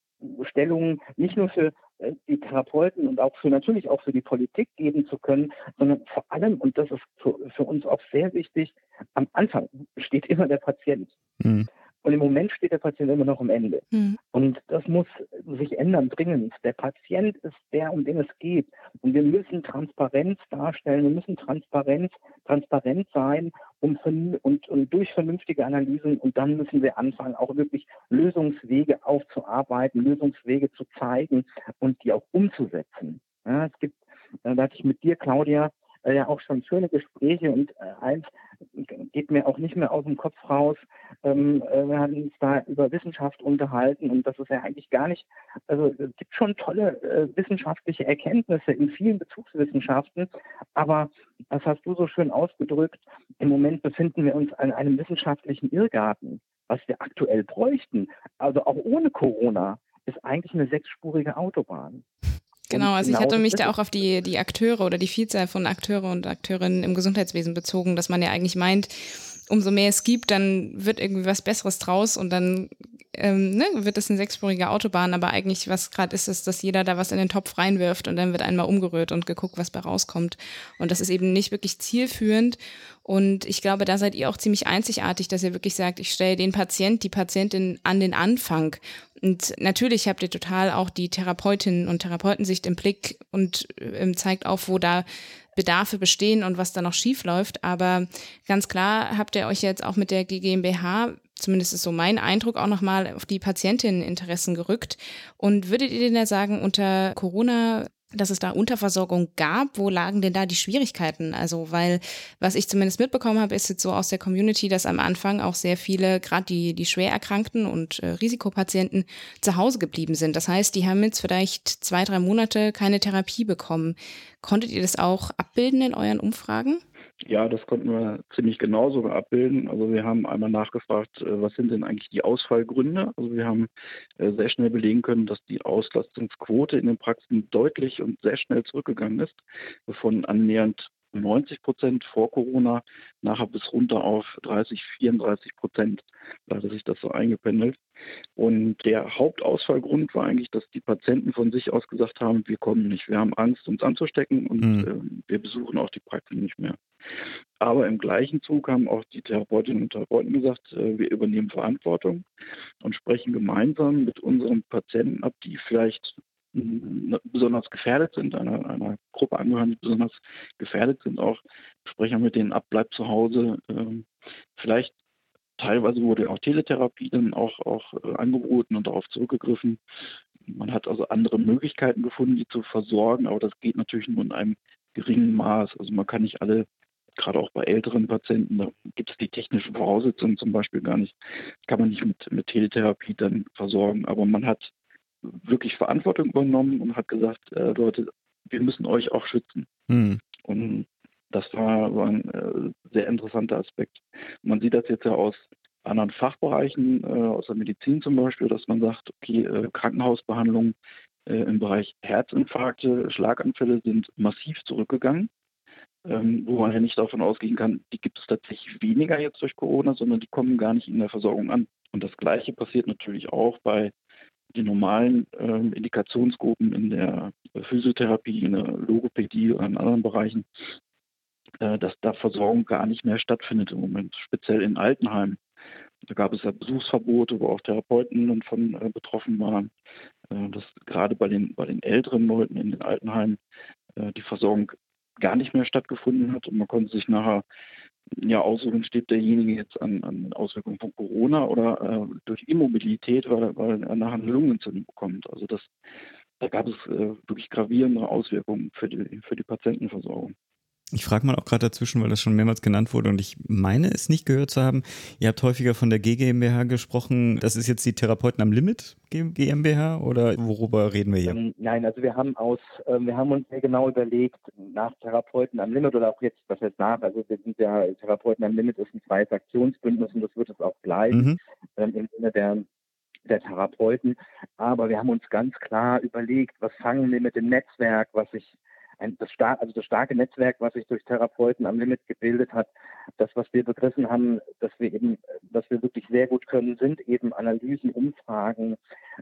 Stellungen nicht nur für äh, die Therapeuten und auch für natürlich auch für die Politik geben zu können, sondern vor allem, und das ist für, uns auch sehr wichtig, am Anfang steht immer der Patient. Mhm. Und im Moment steht der Patient immer noch am Ende. Mhm. Und das muss sich ändern, dringend. Der Patient ist der, um den es geht. Und wir müssen Transparenz darstellen, wir müssen Transparenz, transparent sein um, und, und durch vernünftige Analysen. Und dann müssen wir anfangen, auch wirklich Lösungswege aufzuarbeiten, Lösungswege zu zeigen und die auch umzusetzen. Ja, es gibt, äh, da hatte ich mit dir, Claudia, ja auch schon schöne Gespräche und äh, eins geht mir auch nicht mehr aus dem Kopf raus. Ähm, äh, wir haben uns da über Wissenschaft unterhalten und das ist ja eigentlich gar nicht, also es gibt schon tolle äh, wissenschaftliche Erkenntnisse in vielen Bezugswissenschaften, aber das hast du so schön ausgedrückt, im Moment befinden wir uns an einem wissenschaftlichen Irrgarten. Was wir aktuell bräuchten, also auch ohne Corona, ist eigentlich eine sechsspurige Autobahn. Genau, also genau ich hatte mich da auch auf die, die Akteure oder die Vielzahl von Akteure und Akteurinnen im Gesundheitswesen bezogen, dass man ja eigentlich meint, umso mehr es gibt, dann wird irgendwie was Besseres draus und dann ähm, ne, wird es eine sechsspurige Autobahn, aber eigentlich was gerade ist, ist, dass jeder da was in den Topf reinwirft und dann wird einmal umgerührt und geguckt, was bei rauskommt. Und das ist eben nicht wirklich zielführend. Und ich glaube, da seid ihr auch ziemlich einzigartig, dass ihr wirklich sagt, ich stelle den Patient, die Patientin an den Anfang. Und natürlich habt ihr total auch die Therapeutinnen und Therapeutensicht im Blick und ähm, zeigt auf, wo da Bedarfe bestehen und was da noch schief läuft. Aber ganz klar habt ihr euch jetzt auch mit der GmbH zumindest ist so mein Eindruck, auch nochmal auf die Patientinneninteressen gerückt. Und würdet ihr denn da sagen, unter Corona dass es da Unterversorgung gab. Wo lagen denn da die Schwierigkeiten? Also, weil was ich zumindest mitbekommen habe, ist jetzt so aus der Community, dass am Anfang auch sehr viele, gerade die, die schwer Erkrankten und äh, Risikopatienten zu Hause geblieben sind. Das heißt, die haben jetzt vielleicht zwei, drei Monate keine Therapie bekommen. Konntet ihr das auch abbilden in euren Umfragen? Ja, das konnten wir ziemlich genau sogar abbilden. Also wir haben einmal nachgefragt, äh, was sind denn eigentlich die Ausfallgründe? Also wir haben äh, sehr schnell belegen können, dass die Auslastungsquote in den Praxen deutlich und sehr schnell zurückgegangen ist, von annähernd 90 Prozent vor Corona, nachher bis runter auf 30, 34 Prozent. Da hatte sich das so eingependelt. Und der Hauptausfallgrund war eigentlich, dass die Patienten von sich aus gesagt haben, wir kommen nicht, wir haben Angst, uns anzustecken und mhm. äh, wir besuchen auch die Praxen nicht mehr. Aber im gleichen Zug haben auch die Therapeutinnen und Therapeuten gesagt, äh, wir übernehmen Verantwortung und sprechen gemeinsam mit unseren Patienten ab, die vielleicht besonders gefährdet sind, einer, einer Gruppe angehören, die besonders gefährdet sind, auch sprechen mit denen ab, bleibt zu Hause. Ähm, vielleicht teilweise wurde auch Teletherapie dann auch, auch äh, angeboten und darauf zurückgegriffen. Man hat also andere Möglichkeiten gefunden, die zu versorgen, aber das geht natürlich nur in einem geringen Maß. Also man kann nicht alle, gerade auch bei älteren Patienten, da gibt es die technischen Voraussetzungen zum Beispiel gar nicht, kann man nicht mit, mit Teletherapie dann versorgen. Aber man hat wirklich Verantwortung übernommen und hat gesagt, äh, Leute, wir müssen euch auch schützen. Mhm. Und das war, war ein äh, sehr interessanter Aspekt. Man sieht das jetzt ja aus anderen Fachbereichen, äh, aus der Medizin zum Beispiel, dass man sagt, okay, äh, Krankenhausbehandlung äh, im Bereich Herzinfarkte, Schlaganfälle sind massiv zurückgegangen. Ähm, wo man ja nicht davon ausgehen kann, die gibt es tatsächlich weniger jetzt durch Corona, sondern die kommen gar nicht in der Versorgung an. Und das Gleiche passiert natürlich auch bei den normalen äh, Indikationsgruppen in der Physiotherapie, in der Logopädie oder in anderen Bereichen, äh, dass da Versorgung gar nicht mehr stattfindet im Moment, speziell in Altenheimen. Da gab es ja Besuchsverbote, wo auch Therapeuten dann von äh, betroffen waren. Äh, dass gerade bei den, bei den älteren Leuten in den Altenheimen äh, die Versorgung gar nicht mehr stattgefunden hat und man konnte sich nachher ja aussuchen, steht derjenige jetzt an, an Auswirkungen von Corona oder äh, durch Immobilität, weil, weil er nachher eine Lungenentzündung bekommt. Also das, da gab es äh, wirklich gravierende Auswirkungen für die, für die Patientenversorgung. Ich frage mal auch gerade dazwischen, weil das schon mehrmals genannt wurde und ich meine es nicht gehört zu haben. Ihr habt häufiger von der GmbH gesprochen. Das ist jetzt die Therapeuten am Limit GmbH oder worüber reden wir hier? Ähm, nein, also wir haben aus, äh, wir haben uns sehr genau überlegt, nach Therapeuten am Limit oder auch jetzt, was jetzt nach, also wir sind ja Therapeuten am Limit ist ein freies Aktionsbündnis und das wird es auch bleiben mhm. ähm, im Sinne der der Therapeuten. Aber wir haben uns ganz klar überlegt, was fangen wir mit dem Netzwerk, was sich ein, das, star also das starke Netzwerk, was sich durch Therapeuten am Limit gebildet hat, das, was wir begriffen haben, dass wir eben, dass wir wirklich sehr gut können, sind eben Analysen, Umfragen,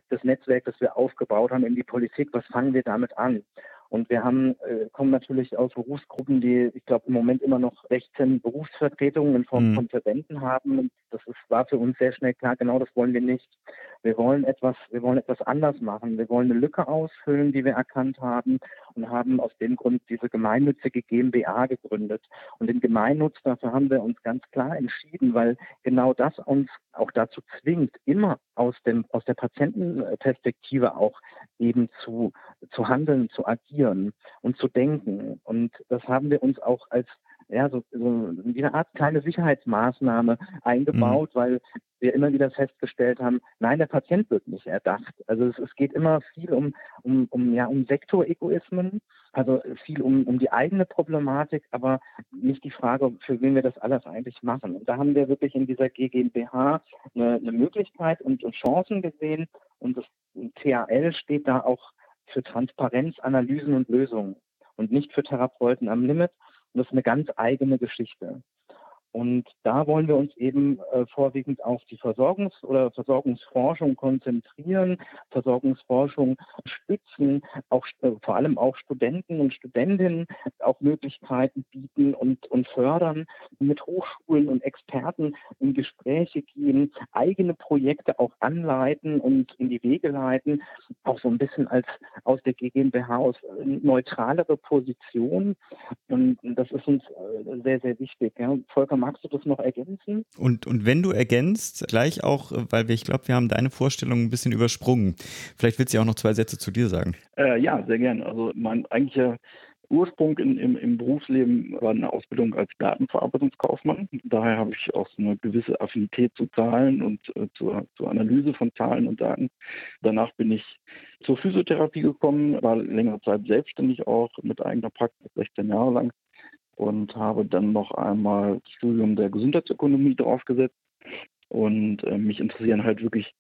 das Netzwerk, das wir aufgebaut haben in die Politik, was fangen wir damit an? Und wir haben, äh, kommen natürlich aus Berufsgruppen, die, ich glaube, im Moment immer noch 16 Berufsvertretungen in Form mhm. von Verbänden haben. Und das ist, war für uns sehr schnell klar, genau das wollen wir nicht. Wir wollen etwas, wir wollen etwas anders machen. Wir wollen eine Lücke ausfüllen, die wir erkannt haben und haben aus dem Grund diese gemeinnützige GmbH gegründet. Und den Gemeinnutz, dafür haben wir uns ganz klar entschieden, weil genau das uns auch dazu zwingt, immer aus dem, aus der Patientenperspektive auch eben zu, zu handeln, zu agieren und zu denken. Und das haben wir uns auch als ja, so, so wie eine Art kleine Sicherheitsmaßnahme eingebaut, mhm. weil wir immer wieder festgestellt haben, nein, der Patient wird nicht erdacht. Also es, es geht immer viel um, um, um, ja, um Sektoregoismen, also viel um, um die eigene Problematik, aber nicht die Frage, für wen wir das alles eigentlich machen. Und da haben wir wirklich in dieser GmbH eine, eine Möglichkeit und, und Chancen gesehen und das TAL steht da auch für Transparenz, Analysen und Lösungen und nicht für Therapeuten am Limit. Und das ist eine ganz eigene Geschichte. Und da wollen wir uns eben äh, vorwiegend auf die Versorgungs- oder Versorgungsforschung konzentrieren, Versorgungsforschung stützen, auch äh, vor allem auch Studenten und Studentinnen auch Möglichkeiten bieten und, und fördern, mit Hochschulen und Experten in Gespräche gehen, eigene Projekte auch anleiten und in die Wege leiten, auch so ein bisschen als aus der GmbH aus äh, neutralere Position. Und das ist uns äh, sehr, sehr wichtig. Ja. Volker magst du das noch ergänzen? Und, und wenn du ergänzt, gleich auch, weil wir, ich glaube, wir haben deine Vorstellung ein bisschen übersprungen. Vielleicht willst du ja auch noch zwei Sätze zu dir sagen. Äh, ja, sehr gerne. Also mein eigentlicher Ursprung in, im, im Berufsleben war eine Ausbildung als Datenverarbeitungskaufmann. Daher habe ich auch so eine gewisse Affinität zu Zahlen und äh, zur, zur Analyse von Zahlen und Daten. Danach bin ich zur Physiotherapie gekommen, war längere Zeit selbstständig auch mit eigener Praxis, 16 Jahre lang und habe dann noch einmal das Studium der Gesundheitsökonomie draufgesetzt. Und äh, mich interessieren halt wirklich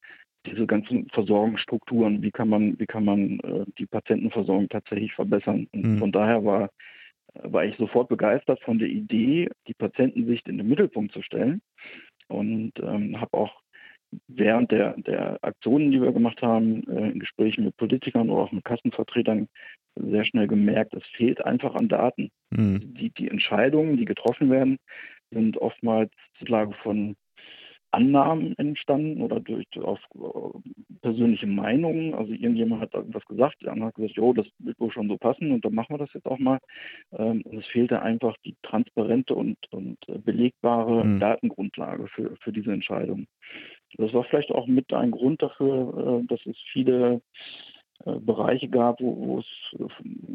diese ganzen Versorgungsstrukturen. Wie kann man, wie kann man äh, die Patientenversorgung tatsächlich verbessern? Und mhm. von daher war, war ich sofort begeistert von der Idee, die Patientensicht in den Mittelpunkt zu stellen. Und ähm, habe auch während der, der Aktionen, die wir gemacht haben, äh, in Gesprächen mit Politikern oder auch mit Kassenvertretern, sehr schnell gemerkt, es fehlt einfach an Daten. Mhm. Die, die Entscheidungen, die getroffen werden, sind oftmals Lage von Annahmen entstanden oder durch auf äh, persönliche Meinungen. Also irgendjemand hat irgendwas gesagt, der andere hat gesagt, jo, das wird wohl schon so passen und dann machen wir das jetzt auch mal. Ähm, es fehlte einfach die transparente und, und belegbare mhm. Datengrundlage für, für diese Entscheidung. Das war vielleicht auch mit ein Grund dafür, äh, dass es viele äh, Bereiche gab, wo, wo es äh,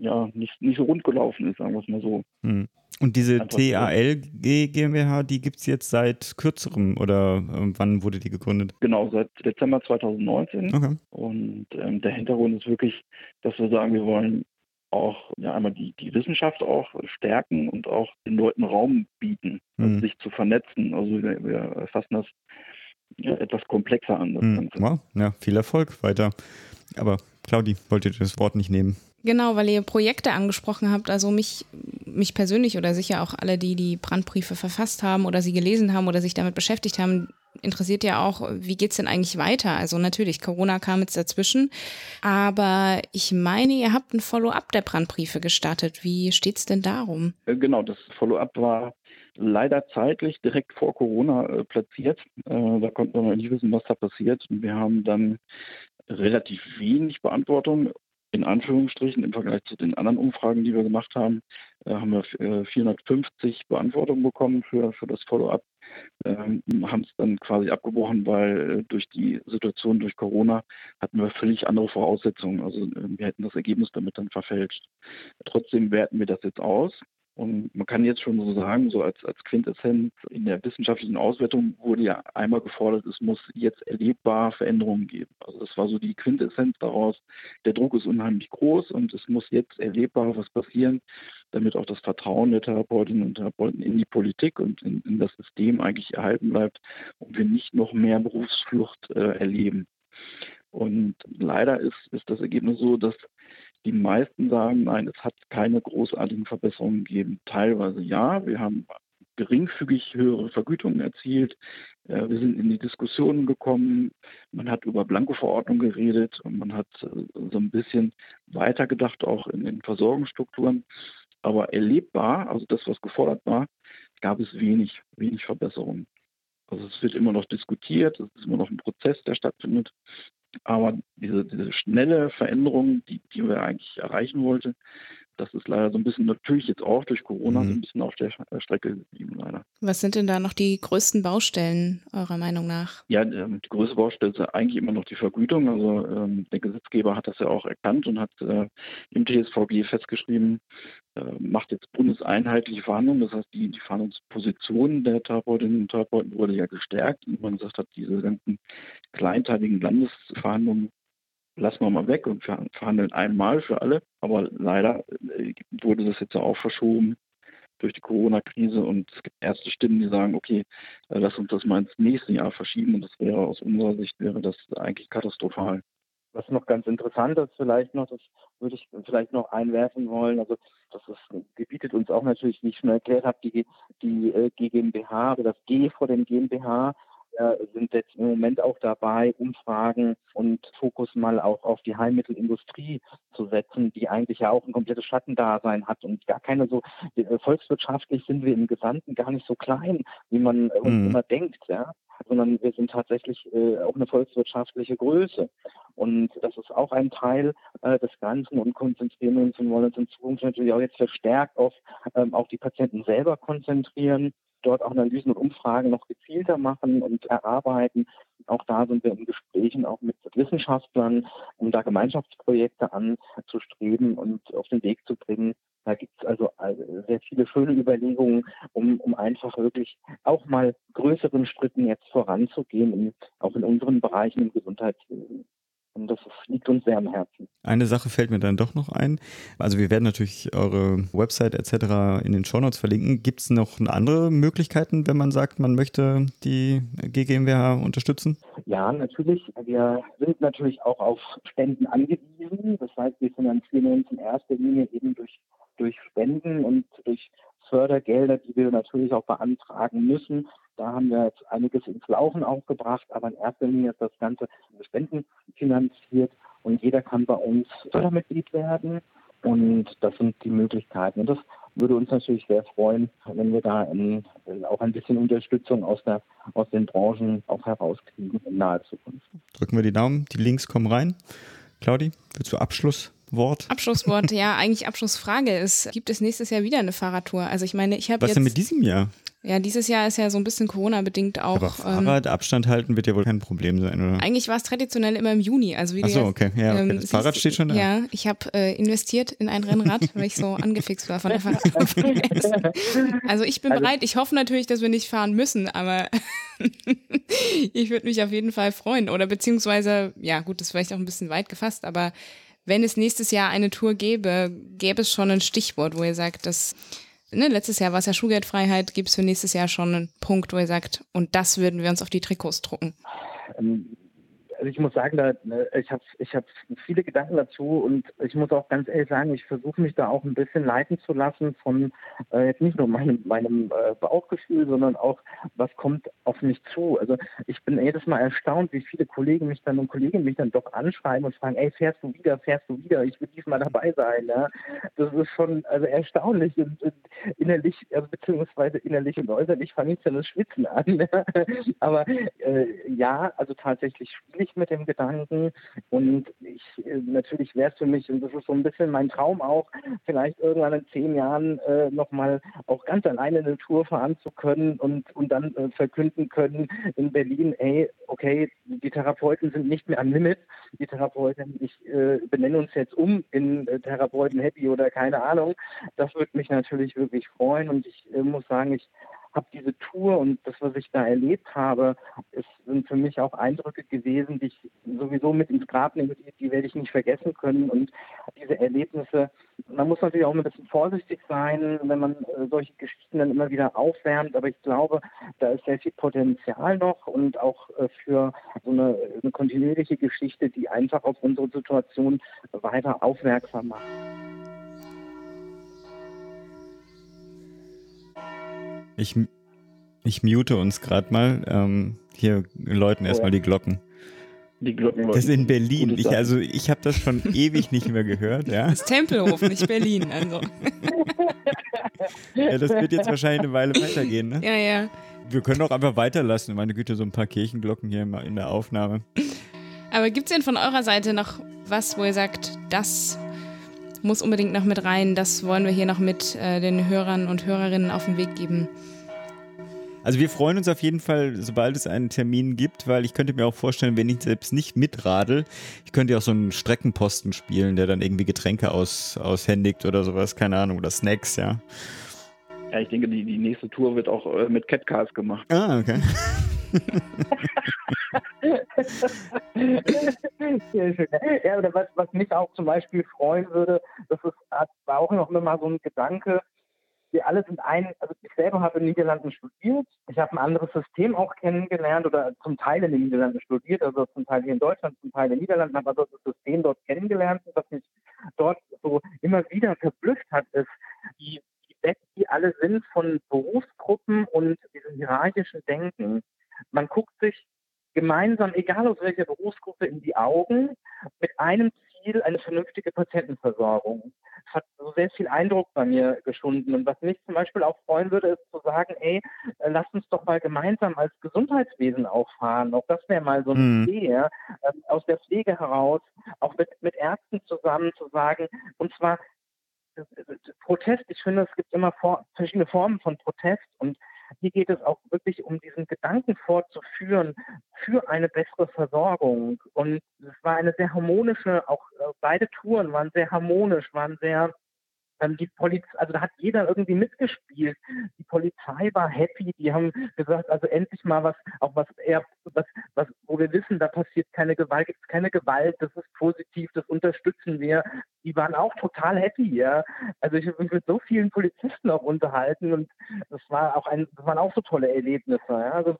ja nicht, nicht so rund gelaufen ist, sagen wir es mal so. Hm. Und diese TAL GmbH, die gibt es jetzt seit kürzerem oder äh, wann wurde die gegründet? Genau, seit Dezember 2019. Okay. Und ähm, der Hintergrund ist wirklich, dass wir sagen, wir wollen auch ja, einmal die, die Wissenschaft auch stärken und auch den Leuten Raum bieten, hm. sich zu vernetzen. Also wir, wir fassen das ja, etwas komplexer an. Das hm. Wow, ja, viel Erfolg weiter. Aber Claudi, wollte das Wort nicht nehmen? Genau, weil ihr Projekte angesprochen habt, also mich, mich persönlich oder sicher auch alle, die die Brandbriefe verfasst haben oder sie gelesen haben oder sich damit beschäftigt haben, interessiert ja auch, wie geht's denn eigentlich weiter? Also natürlich, Corona kam jetzt dazwischen, aber ich meine, ihr habt ein Follow-up der Brandbriefe gestartet. Wie steht's denn darum? Äh, genau, das Follow-up war leider zeitlich direkt vor Corona äh, platziert. Äh, da konnten wir noch nicht wissen, was da passiert. Wir haben dann relativ wenig Beantwortung in Anführungsstrichen im Vergleich zu den anderen Umfragen, die wir gemacht haben, äh, haben wir äh, 450 Beantwortungen bekommen für, für das Follow-up. Ähm, haben es dann quasi abgebrochen, weil durch die Situation durch Corona hatten wir völlig andere Voraussetzungen. Also wir hätten das Ergebnis damit dann verfälscht. Trotzdem werten wir das jetzt aus und man kann jetzt schon so sagen, so als, als Quintessenz in der wissenschaftlichen Auswertung wurde ja einmal gefordert, es muss jetzt erlebbar Veränderungen geben. Also das war so die Quintessenz daraus. Der Druck ist unheimlich groß und es muss jetzt erlebbar was passieren, damit auch das Vertrauen der Therapeutinnen und Therapeuten in die Politik und in, in das System eigentlich erhalten bleibt und wir nicht noch mehr Berufsflucht äh, erleben. Und leider ist, ist das Ergebnis so, dass die meisten sagen, nein, es hat keine großartigen Verbesserungen gegeben. Teilweise ja, wir haben geringfügig höhere Vergütungen erzielt. Äh, wir sind in die Diskussionen gekommen. Man hat über Blankoverordnung geredet und man hat äh, so ein bisschen weitergedacht auch in den Versorgungsstrukturen. Aber erlebbar, also das, was gefordert war, gab es wenig, wenig Verbesserungen. Also es wird immer noch diskutiert, es ist immer noch ein Prozess, der stattfindet. Aber diese, diese schnelle Veränderung, die, die wir eigentlich erreichen wollten, das ist leider so ein bisschen natürlich jetzt auch durch Corona mhm. so ein bisschen auf der Strecke geblieben, leider. Was sind denn da noch die größten Baustellen eurer Meinung nach? Ja, ähm, die größte Baustelle ist eigentlich immer noch die Vergütung. Also ähm, der Gesetzgeber hat das ja auch erkannt und hat äh, im TSVG festgeschrieben, äh, macht jetzt bundeseinheitliche Verhandlungen. Das heißt, die, die Verhandlungsposition der Therapeutinnen und Therapeuten wurde ja gestärkt. Und man gesagt hat, diese ganzen kleinteiligen Landesverhandlungen lassen wir mal weg und verhandeln einmal für alle. Aber leider äh, wurde das jetzt auch verschoben durch die Corona-Krise und es gibt erste Stimmen, die sagen, okay, äh, lass uns das mal ins nächste Jahr verschieben und das wäre aus unserer Sicht wäre das eigentlich katastrophal. Was noch ganz interessant ist vielleicht noch, das würde ich vielleicht noch einwerfen wollen, also das ist, gebietet uns auch natürlich, wie ich schon erklärt habe, die, die äh, GmbH oder das G vor dem GmbH wir sind jetzt im Moment auch dabei, Umfragen und Fokus mal auch auf die Heilmittelindustrie zu setzen, die eigentlich ja auch ein komplettes Schattendasein hat und gar keine so, äh, volkswirtschaftlich sind wir im Gesamten gar nicht so klein, wie man uns mhm. immer denkt, ja sondern wir sind tatsächlich äh, auch eine volkswirtschaftliche Größe. Und das ist auch ein Teil äh, des Ganzen und konzentrieren uns und wollen uns in Zukunft natürlich auch jetzt verstärkt auf, ähm, auf die Patienten selber konzentrieren dort auch Analysen und Umfragen noch gezielter machen und erarbeiten. Auch da sind wir in Gesprächen auch mit Wissenschaftlern, um da Gemeinschaftsprojekte anzustreben und auf den Weg zu bringen. Da gibt es also sehr viele schöne Überlegungen, um, um einfach wirklich auch mal größeren Schritten jetzt voranzugehen, in, auch in unseren Bereichen im Gesundheitswesen. Und das liegt uns sehr am Herzen. Eine Sache fällt mir dann doch noch ein. Also wir werden natürlich eure Website etc. in den Shownotes verlinken. Gibt es noch andere Möglichkeiten, wenn man sagt, man möchte die GmbH unterstützen? Ja, natürlich. Wir sind natürlich auch auf Spenden angewiesen. Das heißt, wir finanzieren uns in erster Linie eben durch, durch Spenden und durch Fördergelder, die wir natürlich auch beantragen müssen. Da haben wir jetzt einiges ins Laufen auch gebracht, aber in erster Linie ist das Ganze Spenden finanziert und jeder kann bei uns Fördermitglied werden und das sind die Möglichkeiten. Und das würde uns natürlich sehr freuen, wenn wir da in, auch ein bisschen Unterstützung aus, der, aus den Branchen auch herauskriegen in naher Zukunft. Drücken wir die Daumen, die Links kommen rein. Claudi, willst du Abschlusswort? Abschlusswort, ja, eigentlich Abschlussfrage ist, gibt es nächstes Jahr wieder eine Fahrradtour? Also ich meine, ich habe Was jetzt... denn mit diesem Jahr? Ja, dieses Jahr ist ja so ein bisschen Corona-bedingt auch. Aber Fahrrad, ähm, Abstand halten wird ja wohl kein Problem sein, oder? Eigentlich war es traditionell immer im Juni. Also wie Ach so, okay. Ja, okay. Ähm, das Fahrrad steht schon da. Ja, ich habe äh, investiert in ein Rennrad, weil ich so angefixt war von der Fahrrad. also ich bin also, bereit. Ich hoffe natürlich, dass wir nicht fahren müssen, aber ich würde mich auf jeden Fall freuen. Oder beziehungsweise, ja gut, das ist vielleicht auch ein bisschen weit gefasst, aber wenn es nächstes Jahr eine Tour gäbe, gäbe es schon ein Stichwort, wo ihr sagt, dass ne, letztes Jahr war es ja Schulgeldfreiheit, gibt es für nächstes Jahr schon einen Punkt, wo ihr sagt, und das würden wir uns auf die Trikots drucken? Also ich muss sagen, da, ne, ich habe ich hab viele Gedanken dazu und ich muss auch ganz ehrlich sagen, ich versuche mich da auch ein bisschen leiten zu lassen von äh, jetzt nicht nur meinem, meinem äh, Bauchgefühl, sondern auch, was kommt auf mich zu. Also ich bin jedes Mal erstaunt, wie viele Kollegen mich dann und Kolleginnen mich dann doch anschreiben und fragen, ey, fährst du wieder, fährst du wieder, ich will diesmal dabei sein. Ja? Das ist schon also erstaunlich und, innerlich, also beziehungsweise innerlich und äußerlich fange ich dann das Schwitzen an. Ja? Aber äh, ja, also tatsächlich spiele ich mit dem Gedanken und ich äh, natürlich wäre es für mich, und das ist so ein bisschen mein Traum auch, vielleicht irgendwann in zehn Jahren äh, nochmal auch ganz alleine eine Tour fahren zu können und, und dann äh, verkünden können in Berlin, ey, okay, die Therapeuten sind nicht mehr am Limit, die Therapeuten, ich äh, benenne uns jetzt um in äh, Therapeuten Happy oder keine Ahnung. Das würde mich natürlich wirklich freuen und ich äh, muss sagen, ich habe diese Tour und das, was ich da erlebt habe, es sind für mich auch Eindrücke gewesen, die ich sowieso mit ins Grab nehme, die, die werde ich nicht vergessen können. Und diese Erlebnisse, man muss natürlich auch ein bisschen vorsichtig sein, wenn man äh, solche Geschichten dann immer wieder aufwärmt. Aber ich glaube, da ist sehr viel Potenzial noch und auch äh, für so eine, eine kontinuierliche Geschichte, die einfach auf unsere Situation weiter aufmerksam macht. Ich, ich mute uns gerade mal. Ähm, hier läuten erstmal die Glocken. Die Glocken Das ist in Berlin. Ich, also ich habe das schon ewig nicht mehr gehört. Ja? Das ist Tempelhof, nicht Berlin. Also. ja, das wird jetzt wahrscheinlich eine Weile weitergehen. Ne? Ja, ja. Wir können auch einfach weiterlassen. Meine Güte, so ein paar Kirchenglocken hier in der Aufnahme. Aber gibt es denn von eurer Seite noch was, wo ihr sagt, das muss unbedingt noch mit rein, das wollen wir hier noch mit äh, den Hörern und Hörerinnen auf den Weg geben? Also wir freuen uns auf jeden Fall, sobald es einen Termin gibt, weil ich könnte mir auch vorstellen, wenn ich selbst nicht mitradel, ich könnte ja auch so einen Streckenposten spielen, der dann irgendwie Getränke aus, aushändigt oder sowas, keine Ahnung, oder Snacks, ja. Ja, ich denke, die, die nächste Tour wird auch äh, mit Catcars gemacht. Ah, okay. ja, oder was, was mich auch zum Beispiel freuen würde, das ist, war auch noch immer so ein Gedanke, wir alle sind ein, also ich selber habe in den Niederlanden studiert, ich habe ein anderes System auch kennengelernt oder zum Teil in den Niederlanden studiert, also zum Teil hier in Deutschland, zum Teil in den Niederlanden, habe also das System dort kennengelernt und was mich dort so immer wieder verblüfft hat, ist, wie, alle sind von Berufsgruppen und diesem hierarchischen Denken. Man guckt sich gemeinsam, egal aus welcher Berufsgruppe, in die Augen mit einem Ziel eine vernünftige Patientenversorgung. Das hat so sehr viel Eindruck bei mir geschunden. Und was mich zum Beispiel auch freuen würde, ist zu sagen, ey, äh, lass uns doch mal gemeinsam als Gesundheitswesen auch fahren. Auch das wäre mal so eine mhm. Idee? Ähm, aus der Pflege heraus, auch mit, mit Ärzten zusammen zu sagen, und zwar Protest, ich finde, es gibt immer vor, verschiedene Formen von Protest und hier geht es auch wirklich um diesen Gedanken fortzuführen für eine bessere Versorgung. Und es war eine sehr harmonische, auch äh, beide Touren waren sehr harmonisch, waren sehr ähm, die Polizei, also da hat jeder irgendwie mitgespielt. Die Polizei war happy, die haben gesagt, also endlich mal was, auch was eher, was, was, wo wir wissen, da passiert keine Gewalt, gibt es keine Gewalt, das ist positiv, das unterstützen wir. Die waren auch total happy, ja. Also ich habe mich mit so vielen Polizisten auch unterhalten und das war auch ein, das waren auch so tolle Erlebnisse, ja. Also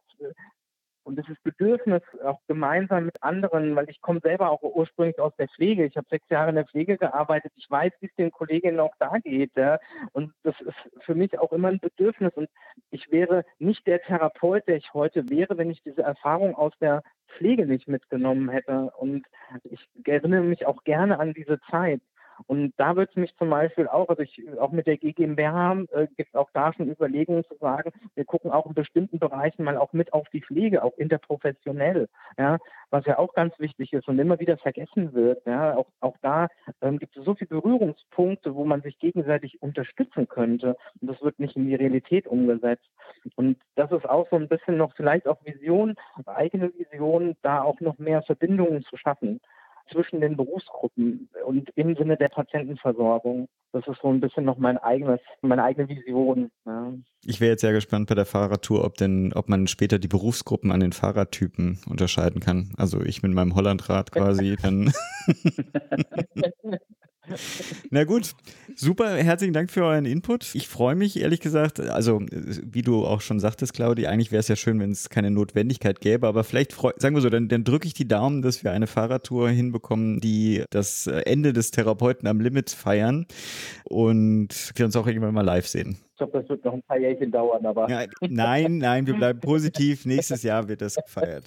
und dieses Bedürfnis auch gemeinsam mit anderen, weil ich komme selber auch ursprünglich aus der Pflege. Ich habe sechs Jahre in der Pflege gearbeitet. Ich weiß, wie es den Kolleginnen auch da geht. Ja. Und das ist für mich auch immer ein Bedürfnis. Und ich wäre nicht der Therapeut, der ich heute wäre, wenn ich diese Erfahrung aus der Pflege nicht mitgenommen hätte. Und ich erinnere mich auch gerne an diese Zeit. Und da wird es mich zum Beispiel auch, also ich, auch mit der GmbH äh, gibt es auch da schon Überlegungen zu sagen, wir gucken auch in bestimmten Bereichen mal auch mit auf die Pflege, auch interprofessionell, ja, was ja auch ganz wichtig ist und immer wieder vergessen wird. Ja, auch, auch da ähm, gibt es so viele Berührungspunkte, wo man sich gegenseitig unterstützen könnte. Und das wird nicht in die Realität umgesetzt. Und das ist auch so ein bisschen noch vielleicht auch Vision, eigene Vision, da auch noch mehr Verbindungen zu schaffen zwischen den Berufsgruppen und im Sinne der Patientenversorgung. Das ist so ein bisschen noch mein eigenes, meine eigene Vision. Ja. Ich wäre jetzt sehr gespannt bei der Fahrradtour, ob denn, ob man später die Berufsgruppen an den Fahrradtypen unterscheiden kann. Also ich mit meinem Hollandrad quasi dann. Na gut, Super, herzlichen Dank für euren Input. Ich freue mich ehrlich gesagt, also wie du auch schon sagtest, Claudi, eigentlich wäre es ja schön, wenn es keine Notwendigkeit gäbe, aber vielleicht, sagen wir so, dann, dann drücke ich die Daumen, dass wir eine Fahrradtour hinbekommen, die das Ende des Therapeuten am Limit feiern und wir uns auch irgendwann mal live sehen. Ich glaube, das wird noch ein paar Jährchen dauern, aber. Ja, nein, nein, wir bleiben positiv. Nächstes Jahr wird das gefeiert.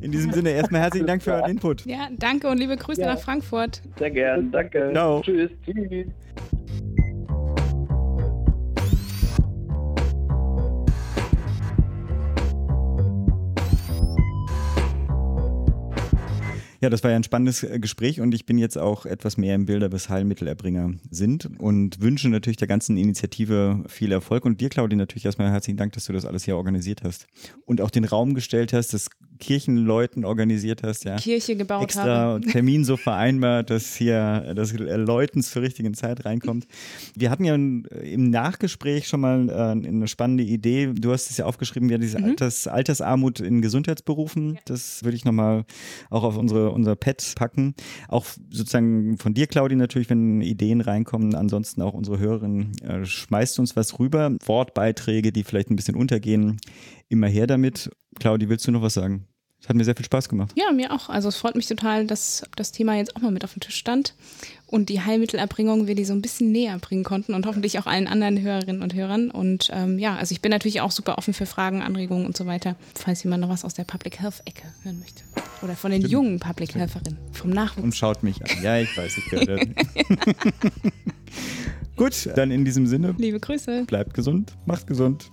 In diesem Sinne erstmal herzlichen Dank für euren Input. Ja, danke und liebe Grüße Ja. nach Frankfurt. Sehr gern, danke. Ciao. Tschüss. Tschüss. Ja, das war ja ein spannendes äh, Gespräch und ich bin jetzt auch etwas mehr im Bilder, was Heilmittelerbringer sind und wünsche natürlich der ganzen Initiative viel Erfolg und dir, Claudia, natürlich erstmal herzlichen Dank, dass du das alles hier organisiert hast und auch den Raum gestellt hast, das Kirchenleuten organisiert hast, ja. Kirche gebaut Extra habe. Termin so vereinbart, dass hier das Läuten zur richtigen Zeit reinkommt. Wir hatten ja im Nachgespräch schon mal äh, eine spannende Idee. Du hast es ja aufgeschrieben, ja, diese Alters, Altersarmut in Gesundheitsberufen. Das würde ich nochmal auch auf unsere, unser Pad packen. Auch sozusagen von dir, Claudi, natürlich, wenn Ideen reinkommen. Ansonsten auch unsere Hörerin äh, schmeißt uns was rüber. Wortbeiträge, die vielleicht ein bisschen untergehen. Immer her damit. Claudi, willst du noch was sagen? Es hat mir sehr viel Spaß gemacht. Ja, mir auch. Also es freut mich total, dass das Thema jetzt auch mal mit auf dem Tisch stand und die Heilmittelerbringung wir die so ein bisschen näher bringen konnten und hoffentlich auch allen anderen Hörerinnen und Hörern. Und ähm, ja, also ich bin natürlich auch super offen für Fragen, Anregungen und so weiter, falls jemand noch was aus der Public Health Ecke hören möchte. Oder von den jungen Public Helferinnen, vom Nachwuchs. und schaut mich an. Ja, ich weiß, ich höre das. Gut, dann in diesem Sinne, Liebe Grüße. bleibt gesund, macht gesund.